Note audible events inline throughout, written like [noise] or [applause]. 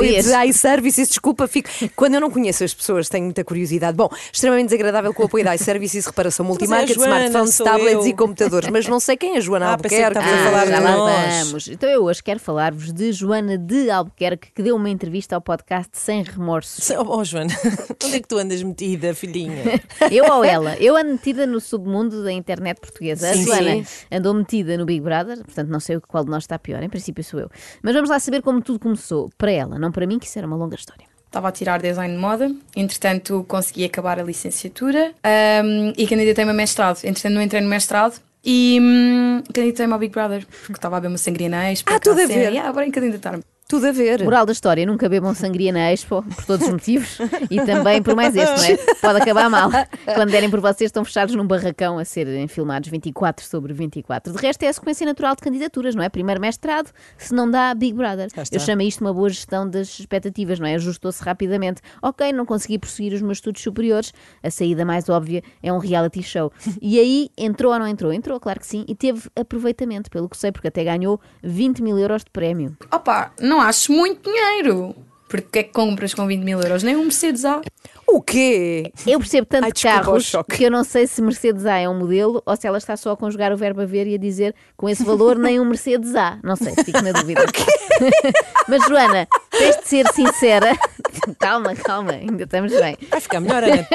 Com o apoio Previas. da iServices, desculpa, fico. Quando eu não conheço as pessoas, tenho muita curiosidade. Bom, extremamente desagradável com o apoio da iServices, reparação multimarca é a de Joana, smartphones, tablets eu. e computadores. Mas não sei quem é a Joana [laughs] Ah, que Albuquerque. estavas a falar Ah, já de lá nós. vamos. Então eu hoje quero falar-vos de Joana de Albuquerque, que deu uma entrevista ao podcast Sem Remorso. Oh, oh, Joana, [laughs] onde é que tu andas metida, filhinha? [laughs] Eu ou ela? Eu ando metida no submundo da internet portuguesa. A Sim, Joana sim. andou metida no Big Brother, portanto não sei qual de nós está pior, em princípio sou eu. Mas vamos lá saber como tudo começou. Para ela, não para mim, que isso era uma longa história. Estava a tirar design de moda, entretanto consegui acabar a licenciatura ahm, e candidatei-me a mestrado. Entretanto, não entrei no mestrado e hum, candidatei-me ao Big Brother, porque estava a ver uma sangria na Expo. Ah, tudo a ver. E ah, bora candidatar-me. Tudo a ver. Moral da história, nunca bebam sangria na Expo, por todos os motivos, e também por mais este, não é? Pode acabar mal. Quando derem por vocês, estão fechados num barracão a serem filmados 24 sobre 24. De resto, é a sequência natural de candidaturas, não é? Primeiro mestrado, se não dá, Big Brother. Eu chamo isto uma boa gestão das expectativas, não é? Ajustou-se rapidamente. Ok, não consegui prosseguir os meus estudos superiores, a saída mais óbvia é um reality show. E aí, entrou ou não entrou? Entrou, claro que sim, e teve aproveitamento, pelo que sei, porque até ganhou 20 mil euros de prémio. Opa, não acho muito dinheiro. Porque o que é que compras com 20 mil euros? Nem um Mercedes há. O quê? Eu percebo tanto Ai, de desculpa carros que eu não sei se Mercedes A é um modelo ou se ela está só a conjugar o verbo haver e a dizer com esse valor nem um Mercedes A. Não sei, fico na dúvida. [laughs] [laughs] Mas Joana, tens de ser sincera. [laughs] calma, calma, ainda estamos bem. Vai ficar melhor, Ana.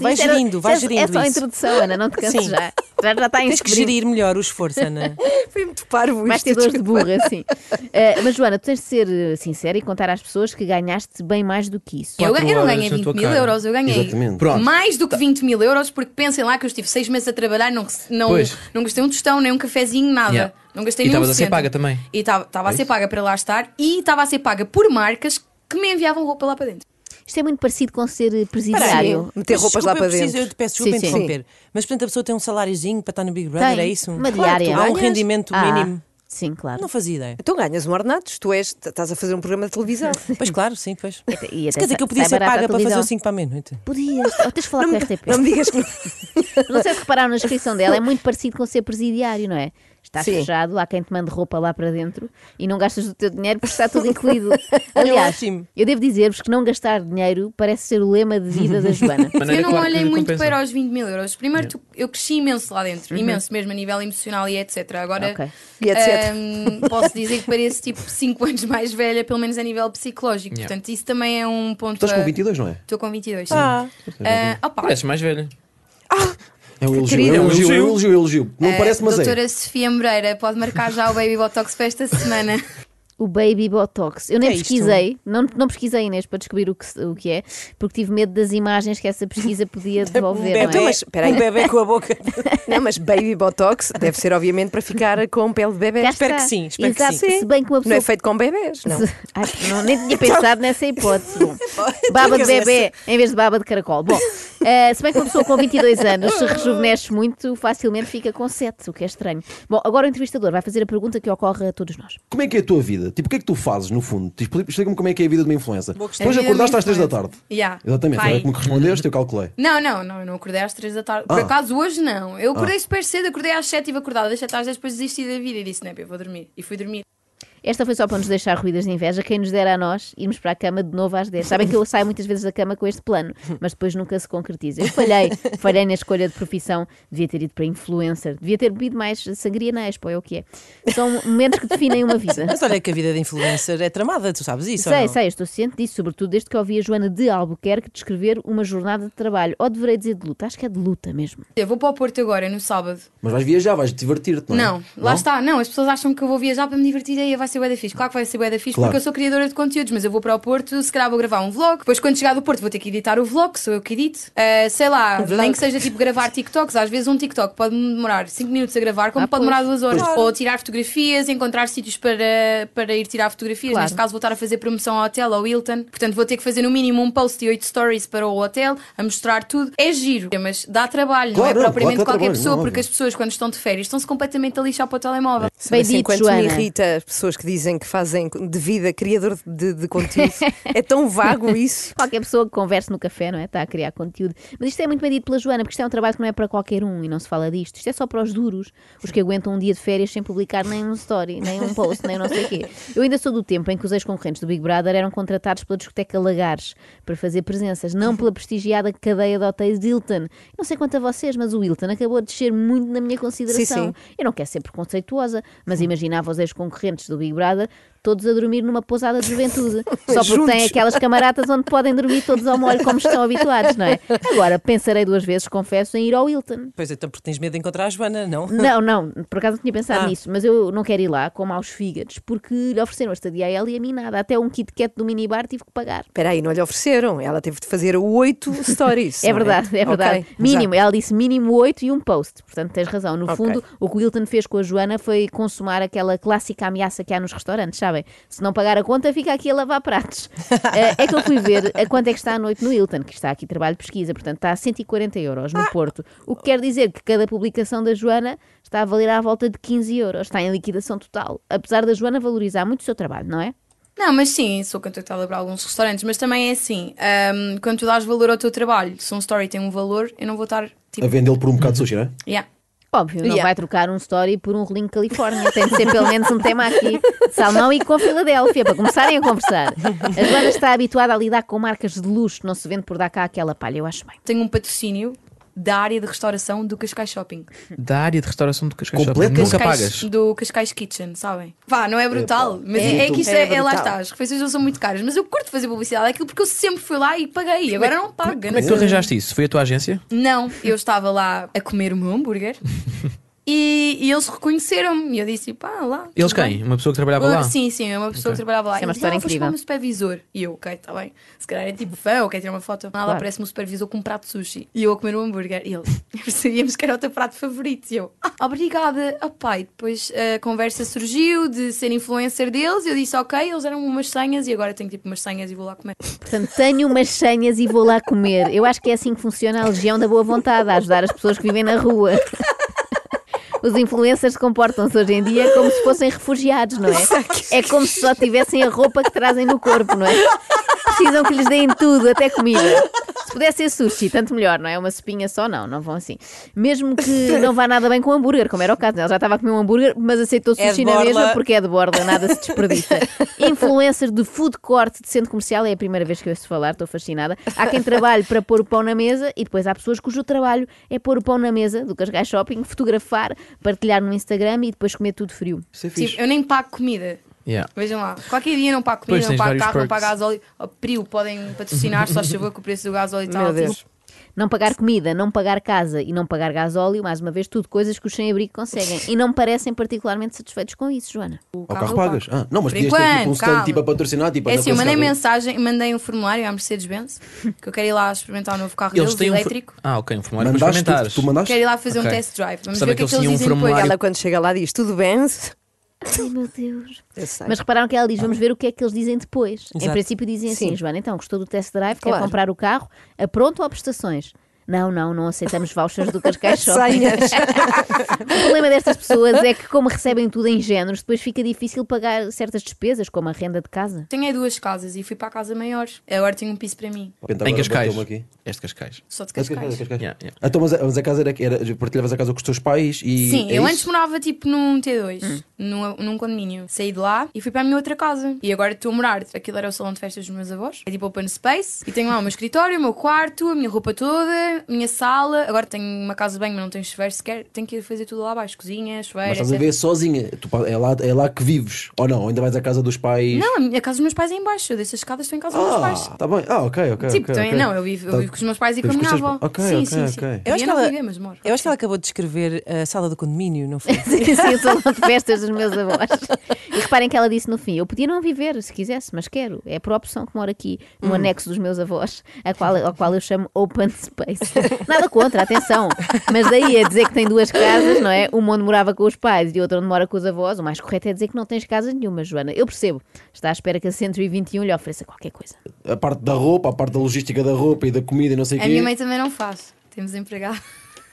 Vai Isto era- gerindo, vai é- gerindo É só a isso. introdução, Ana, não te canses Sim. já. Já, já está em Tens que gerir melhor o esforço, Ana. [laughs] Foi muito parvo Vais ter dores de burra, sim. Eh, mas Joana, tu tens de ser eh, sincera e contar às pessoas que ganhaste bem mais do que isso. Eu, Quatro eu não horas ganhei na 20 tua mil cara. euros, eu ganhei Exatamente. Pronto. mais do que 20 mil euros, porque pensem lá que eu estive seis meses a trabalhar, não, não, Pois. não gastei um tostão, nem um cafezinho, nada. Yeah. Não gastei E nenhum estavas a ser paga também. E estava a É ser paga para lá estar e estava a ser paga por marcas que me enviavam roupa lá para dentro. Isto é muito parecido com ser eh, presidiário. Meter roupas desculpa, lá para eu preciso- dentro. Eu te peço desculpa Sim, sim. interromper. Mas, portanto, a pessoa tem um saláriozinho para estar no Big Brother, Tem, é isso? uma Claro, diária. Há um rendimento Ah, mínimo. sim, claro. Não fazia ideia. Então ganhas um ordenado, tu és, estás a fazer um programa de televisão. [laughs] Pois claro, sim, pois. E Quer dizer que eu podia ser paga para fazer o 5 para a meia-noite. Podias, ou tens de falar com a RTP. Não me digas que. Não sei se repararam na descrição dela, é muito parecido com ser presidiário, não é? Estás Sim. fechado, há quem te mande roupa lá para dentro e não gastas o teu dinheiro porque está tudo [laughs] incluído. Aliás, ótimo. eu devo dizer-vos que não gastar dinheiro parece ser o lema de vida da [laughs] Joana. Eu não claro olhei muito compensa. para os 20 mil euros. Primeiro, tu- eu cresci imenso lá dentro, imenso mesmo a nível emocional e etc. Agora, Uhum. Ok. E etc. hum, posso dizer que pareço tipo 5 [laughs] anos mais velha, pelo menos a nível psicológico. Yeah. Portanto, isso também é um ponto. Estás com a- 22, não é? Estou com 22. sim. Ah, Ah, opa, Pareces mais velha. É um elogio, é um elogio, é um elogio. elogio, é um elogio. Não a parece, mas é. doutora Sofia Moreira pode marcar já o Baby Botox para esta semana. O Baby Botox. Eu nem Que é isto? pesquisei, não, não pesquisei Inês para descobrir o que, o que é, porque tive medo das imagens que essa pesquisa podia [laughs] um devolver. bebê, não é? mas espera aí. um bebê com a boca. [laughs] Não, mas Baby Botox deve ser, obviamente, para ficar com pele de bebê. Espero que sim, espero que Exato, sim. Se bem que uma Não pessoa é feito com bebés, não. Se- [laughs] Ai, não, nem tinha pensado nessa hipótese. Bom, baba de bebê em vez de baba de caracol. Bom, eh, se bem que uma pessoa com 22 anos se rejuvenesce muito, facilmente fica com 7, o que é estranho. Bom, agora o entrevistador vai fazer a pergunta que ocorre a todos nós. Como é que é a tua vida? Tipo, o que é que tu fazes, no fundo? Tipo, Explica-me como é que é a vida de uma influencer. Boa questão. Tu hoje A vida de uma acordaste às 3 da tarde. Yeah. Exatamente, Pai. como que respondeste, eu calculei. Não, não, não, eu não acordei às 3 da tarde. Por Ah. acaso hoje não. Eu acordei super cedo, acordei às 7 e estive acordada, deixa às 10 depois desisti da vida e disse, não, eu vou dormir. E fui dormir. Esta foi só para nos deixar ruídas de inveja. Quem nos dera a nós irmos para a cama de novo às 10. Sabem que eu saio muitas vezes da cama com este plano, mas depois nunca se concretiza. Eu falhei, falhei na escolha de profissão. Devia ter ido para influencer, devia ter bebido mais sangria na Expo, é o que é. São momentos que definem uma vida. Mas olha que a vida de influencer é tramada, tu sabes isso? ou Sei, não? sei, estou ciente disso, sobretudo desde que ouvi a Joana de Albuquerque descrever uma jornada de trabalho. Ou deverei dizer de luta, acho que é de luta mesmo. Eu vou para o Porto agora, no sábado. Mas vais viajar, vais divertir-te, não é? Não, lá está, não, as pessoas acham que eu vou viajar para me divertir e aí vai ser bué da fixe. Claro que vai ser bué da fixe Claro. porque eu sou criadora de conteúdos, mas eu vou para o Porto, se calhar vou gravar um vlog, depois quando chegar do Porto vou ter que editar o vlog, que sou eu que edito. Ah, sei lá, nem que seja tipo gravar TikToks, às vezes um TikTok pode demorar 5 minutos a gravar, como Ah, pode pois. demorar 2 horas. Claro. Ou tirar fotografias, encontrar sítios para, para ir tirar fotografias. Claro. Neste caso vou estar a fazer promoção ao hotel, ao Hilton, portanto vou ter que fazer no mínimo um post e 8 stories para o hotel, a mostrar tudo. É giro, mas dá trabalho, Claro, não é não, propriamente qualquer trabalho, pessoa, não, porque as pessoas quando estão de férias estão-se completamente a lixar para o telemóvel. Bem Bem assim, dito, Joana. me irrita as pessoas que dizem que fazem de vida criador de, de conteúdo. [laughs] é tão vago isso. Qualquer pessoa que converse no café, não é? Está a criar conteúdo. Mas isto é muito bem dito pela Joana, porque isto é um trabalho que não é para qualquer um e não se fala disto. Isto é só para os duros, os que aguentam um dia de férias sem publicar nem um story, nem um post, nem não sei o quê. Eu ainda sou do tempo em que os ex-concorrentes do Big Brother eram contratados pela discoteca Lagares para fazer presenças, não pela prestigiada cadeia de hotéis de Hilton. Não sei quanto a vocês, mas o Hilton acabou de descer muito na minha consideração. Sim, Eu não quero ser preconceituosa, mas imaginava os ex-concorrentes do Big Brother todos a dormir numa pousada de juventude. [laughs] Só porque têm aquelas camaradas onde podem dormir todos ao molho como estão habituados, não é? Agora, pensarei duas vezes, confesso, em ir ao Hilton. Pois então, porque tens medo de encontrar a Joana, não? [laughs] Não, não, por acaso não tinha pensado Ah. nisso, mas eu não quero ir lá com maus fígados, porque lhe ofereceram a estadia a ela e a mim nada. Até um Kit Kat do minibar tive que pagar. Espera aí, não lhe ofereceram. Ela teve de fazer oito stories. [laughs] É não verdade, é verdade. Ok, mínimo, ela disse mínimo 8 e um post. Portanto, tens razão. No Ok. fundo, o que o Hilton fez com a Joana foi consumar aquela clássica ameaça que há nos restaurantes, sabem? Se não pagar a conta, fica aqui a lavar pratos. Eh, é que eu fui ver a quanto é que está a noite no Hilton, que está aqui trabalho de pesquisa, portanto está a 140 euros no Porto. O que quer dizer que cada publicação da Joana está a valer à volta de 15 euros. Está em liquidação total. Apesar da Joana valorizar muito o seu trabalho, não é? Não, mas sim, sou contactada para alguns restaurantes, mas também é assim, ahm, quando tu dás valor ao teu trabalho, se um story tem um valor, eu não vou estar tipo. A vendê-lo por um bocado de sushi, não é? Yeah. Óbvio, não Yeah. vai trocar um story por um rolinho Califórnia. Tem de ser pelo menos um tema aqui. [laughs] Salmão e com Filadélfia, para começarem a conversar. A Joana está habituada a lidar com marcas de luxo, não se vende por dar cá aquela palha, eu acho bem. Tenho um patrocínio da área de restauração do Cascais Shopping. Da área de restauração do Cascais Completo? Shopping. Nunca pagas. Do Cascais Kitchen, sabem? Vá, não é brutal, mas é, É, é que isto é é, é lá está. As refeições não são muito caras, mas eu curto fazer publicidade daquilo porque eu sempre fui lá e paguei. Agora não pago. Como é que tu arranjaste isso? Foi a tua agência? Não, eu estava lá a comer o meu hambúrguer [laughs] e, e eles reconheceram-me. E eu disse, pá, lá. Eles bem. quem? Uma pessoa que trabalhava lá? Sim, sim, uma pessoa Ok. que trabalhava lá. Isso é uma E disse, história ah, meu supervisor. E eu, ok, está bem. Se calhar é tipo fã ou quer tirar uma foto. Nada, Claro. aparece-me o supervisor com um prato de sushi. E eu a comer um hambúrguer. E ele, [laughs] sabíamos que era o teu prato favorito. E eu, ah, obrigada. Ah, pai, depois a conversa surgiu de ser influencer deles. E eu disse, ok, eles eram umas senhas e agora tenho tipo umas senhas e vou lá comer. Portanto, tenho umas senhas e vou lá comer. Eu acho que é assim que funciona a legião da boa vontade, a ajudar as pessoas que vivem na rua. [laughs] Os influencers comportam-se hoje em dia como se fossem refugiados, não é? É como se só tivessem a roupa que trazem no corpo, não é? Precisam que lhes deem tudo, até comida. Se pudesse ser sushi, tanto melhor, não é? Uma sopinha só, não, não vão assim. Mesmo que não vá nada bem com hambúrguer, como era o caso. Ela já estava a comer um hambúrguer, mas aceitou É sushi na borla. mesma porque é de borda, nada se desperdiça. [laughs] Influencer de food court de centro comercial, é a primeira vez que eu ouço falar, estou fascinada. Há quem trabalhe para pôr o pão na mesa e depois há pessoas cujo trabalho é pôr o pão na mesa do Cascais Shopping, fotografar, partilhar no Instagram e depois comer tudo frio. Isso é fixe. Tipo, eu nem pago comida. Yeah. Vejam lá, qualquer dia não pago Pois, comida, não tens pago carro, não perks. pago gasóleo. Oh, Prio, podem patrocinar, só favor que o preço do gasóleo está Meu altíssimo. Deus. Não pagar comida, não pagar casa e não pagar gasóleo, mais uma vez, tudo coisas que os sem-abrigo conseguem. E não me parecem particularmente satisfeitos com isso, Joana. O carro eu pagas? Ah, não, mas podias ter tipo um enquanto, stand tipo a patrocinar, tipo É assim, com eu mandei carro aí. mensagem, mandei um formulário à Mercedes-Benz que eu quero ir lá experimentar o novo carro Eles deles, têm um. elétrico. Ah, ok, um formulário para Mandaste, experimentares. tu, tu mandaste? Quero ir lá fazer Ok. um test drive. Vamos Sabe ver o que é que eles um dizem depois. formulário- Ela, quando chega lá, diz tudo bem. Ai meu Deus. Mas repararam que ela diz: vamos ver o que é que eles dizem depois. Em Exato. princípio, dizem assim: Sim. Joana, então gostou do test drive, quer Claro. comprar o carro, a pronto ou a prestações? Não, não, não aceitamos vouchers do [laughs] Cascais Shopping. [laughs] O problema destas pessoas é que, como recebem tudo em géneros, depois fica difícil pagar certas despesas, como a renda de casa. Tenho aí duas casas e fui para a casa maior. Agora tenho um piso para mim. Repente Em Cascais. Este Cascais. Só de Cascais, Cascais. Yeah, yeah. Então, mas, a- mas a casa era, era partilhavas a casa com os teus pais e. Sim, é eu isso? antes morava tipo num T2, Hum. num, num condomínio. Saí de lá e fui para a minha outra casa. E agora estou a morar. Aquilo era o salão de festas dos meus avós. É tipo open space. E tenho lá o meu escritório, o meu quarto, a minha roupa toda, a minha sala. Agora tenho uma casa de banho, mas não tenho chuveiro sequer. Tenho que ir fazer tudo lá abaixo: cozinha, chuveiro, Mas estás a etc. ver sozinha. Tu é, lá, é lá que vives. Ou não? Ainda vais à casa dos pais. Não, a a casa dos meus pais é em baixo. Eu desço as escadas, estou em casa dos meus pais. Ah, tá bem. Ah, ok, ok. Tipo, ok, então, ok. não, eu vivo, eu Tá- vivo com os meus pais e com a minha avó. ok, sim, ok, sim, sim. Eu acho, que não ela, viver, mas moro. eu acho que ela acabou de descrever a sala do condomínio, não foi? [laughs] Sim, sim, o salão de festas dos meus avós. [laughs] E reparem que ela disse no fim: eu podia não viver se quisesse, mas quero. É por opção que moro aqui, no anexo dos meus avós, a qual, ao qual eu chamo Open Space. Nada contra, atenção. Mas daí a dizer que tem duas casas, não é? Uma onde morava com os pais e outra onde mora com os avós, o mais correto é dizer que não tens casa nenhuma, Joana. Eu percebo. Está à espera que a 121 lhe ofereça qualquer coisa. A parte da roupa, a parte da logística da roupa e da comida e não sei o A quê. minha mãe também não faz. Temos empregado.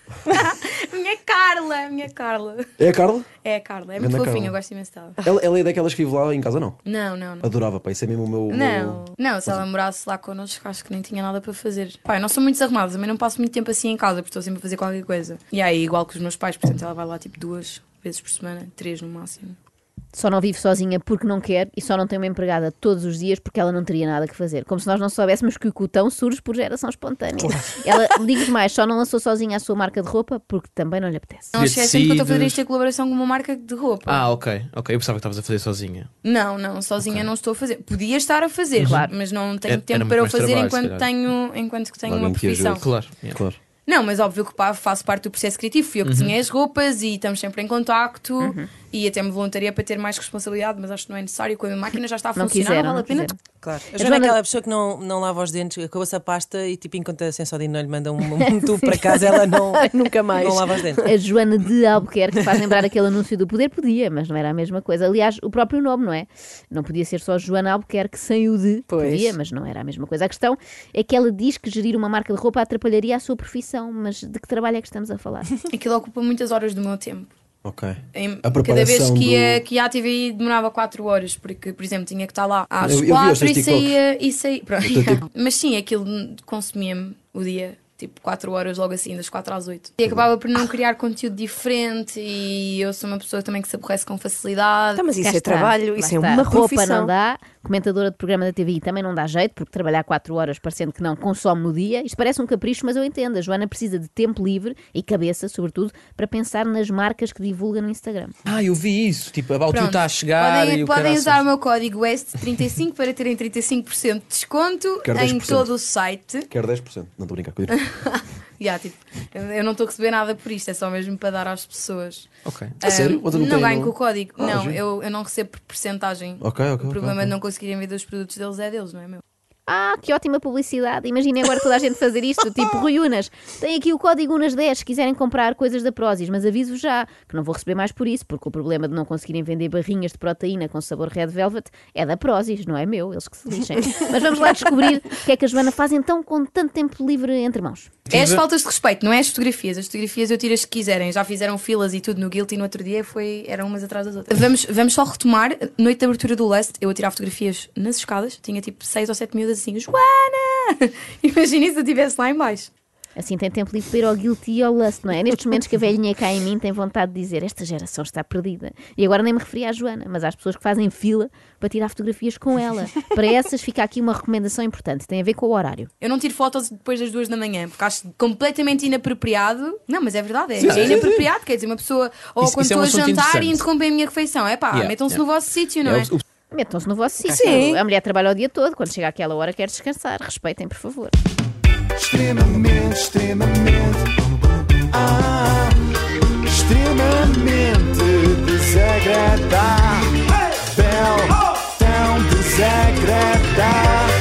[laughs] minha Carla, minha Carla. É a Carla? É a Carla, é muito Ganda fofinha, eu gosto imenso dela. Ela, ela é daquelas que vive lá em casa, não? Não, não, não. Adorava, pá, isso é mesmo o meu. Não, meu- não, se ela morasse lá connosco, acho que nem tinha nada para fazer. Pai, não sou muito desarrumada, também não passo muito tempo assim em casa, porque estou sempre a fazer qualquer coisa. E aí, igual que os meus pais, portanto, ela vai lá tipo duas vezes por semana, três no máximo. Só não vive sozinha porque não quer e só não tem uma empregada todos os dias porque ela não teria nada que fazer. Como se nós não soubéssemos que o cotão surge por geração espontânea. Ela, digo mais, só não lançou sozinha a sua marca de roupa porque também não lhe apetece. Não De esquecem que eu estou a fazer isto em colaboração com uma marca de roupa. Ah, ok. Ok, eu pensava que estavas a fazer sozinha. Não, não, sozinha não estou a fazer. Podia estar a fazer, Claro. mas não tenho Era- tempo para mais fazer trabalho, enquanto tenho, enquanto que tenho Alguém uma profissão. Claro. yeah. Claro. Não, mas óbvio que pá, faço parte do processo criativo. Fui eu que Uhum. desenhei as roupas e estamos sempre em contacto e até me voluntaria para ter mais responsabilidade, mas acho que não é necessário. Quando a máquina já está a Não funcionar, quiseram, não vale a pena. quiseram. Claro. A A Joana é aquela pessoa que não, não lava os dentes, acabou-se a pasta e tipo, enquanto a Sensodino não lhe manda um, um [laughs] tubo para casa, ela não, [laughs] Nunca mais. não lava os dentes. A Joana de Albuquerque faz lembrar aquele anúncio do poder, podia, mas não era a mesma coisa. Aliás, o próprio nome, não é? Não podia ser só Joana Albuquerque sem o de. Pois. Podia, mas não era a mesma coisa. A questão é que ela diz que gerir uma marca de roupa atrapalharia a sua profissão, mas de que trabalho é que estamos a falar? [laughs] Aquilo ocupa muitas horas do meu tempo. Ok. Em- A cada vez preparação que ia, do- que ia à TVI demorava 4 horas, porque, por exemplo, tinha que estar lá às Eu- eu vi os 4 teus e saía. E saía pronto, O teu yeah. Mas sim, aquilo consumia-me o dia. Tipo, 4 horas logo assim, das 4 às 8. E acabava por não criar conteúdo diferente. E eu sou uma pessoa também que se aborrece com facilidade. Tá, mas isso Cá é está, trabalho, lá isso é está. uma Roupa profissão. não dá, comentadora de programa da TVI também não dá jeito, porque trabalhar 4 horas parecendo que não consome no dia. Isto parece um capricho, mas eu entendo. A Joana precisa de tempo livre e cabeça, sobretudo, para pensar nas marcas que divulga no Instagram. Ah, eu vi isso. Tipo, a Baltiu Pronto. está a chegar podem e o podem caraças. usar o meu código WEST35 para terem 35% de desconto Quero em 10%. todo o site. Quero 10%. Não estou a brincar. [laughs] Yeah, tipo, eu não estou a receber nada por isto, é só mesmo para dar às pessoas. Ok. Sério? Ah, tu não não ganho com o código. Ah, não, eu, eu não recebo por porcentagem. Ok, ok, O problema ok. de não conseguirem vender os produtos deles é deles, não é meu? Ah, que ótima publicidade! Imaginem agora toda a gente fazer isto, tipo Rui Unas. Tem aqui o código UNAS10 se quiserem comprar coisas da Prozis, mas aviso já que não vou receber mais por isso, porque o problema de não conseguirem vender barrinhas de proteína com sabor Red Velvet é da Prozis, não é meu, eles que se lixem. Mas vamos lá descobrir o que é que a Joana faz então com tanto tempo livre entre mãos. É as faltas de respeito, não é as fotografias. As fotografias eu tiro as que quiserem. Já fizeram filas e tudo no Guilty no outro dia, foi, eram umas atrás das outras. Vamos, vamos só retomar. Noite de abertura do Lust, eu a tirar fotografias nas escadas. Tinha tipo 6 ou 7 miúdas assim, Joana! [laughs] Imagina se eu estivesse lá em baixo. Assim tem tempo livre para ir ao guilty e ao lust, não é? É Nestes momentos que a velhinha cá em mim tem vontade de dizer esta geração está perdida. E agora nem me referi à Joana, mas às pessoas que fazem fila para tirar fotografias com ela. Para essas fica aqui uma recomendação importante, tem a ver com o horário. Eu não tiro fotos depois das duas da manhã, porque acho completamente inapropriado. Não, mas é verdade, é, Sim, é sim, inapropriado. Quer dizer, uma pessoa, ou Isso- quando isso é um estou a assunto jantar e interrompem a minha refeição. É pá, Yeah, metam-se yeah. no vosso sítio, não É, é? Metam-se no vosso sítio. Sim. A mulher trabalha o dia todo, quando chega àquela hora quer descansar. Respeitem, por favor. Extremamente, extremamente. Ah, extremamente desagradável. Tão desagradável.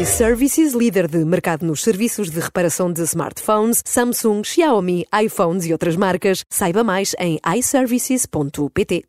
iServices, líder de mercado nos serviços de reparação de smartphones, Samsung, Xiaomi, iPhones e outras marcas. Saiba mais em iServices.pt.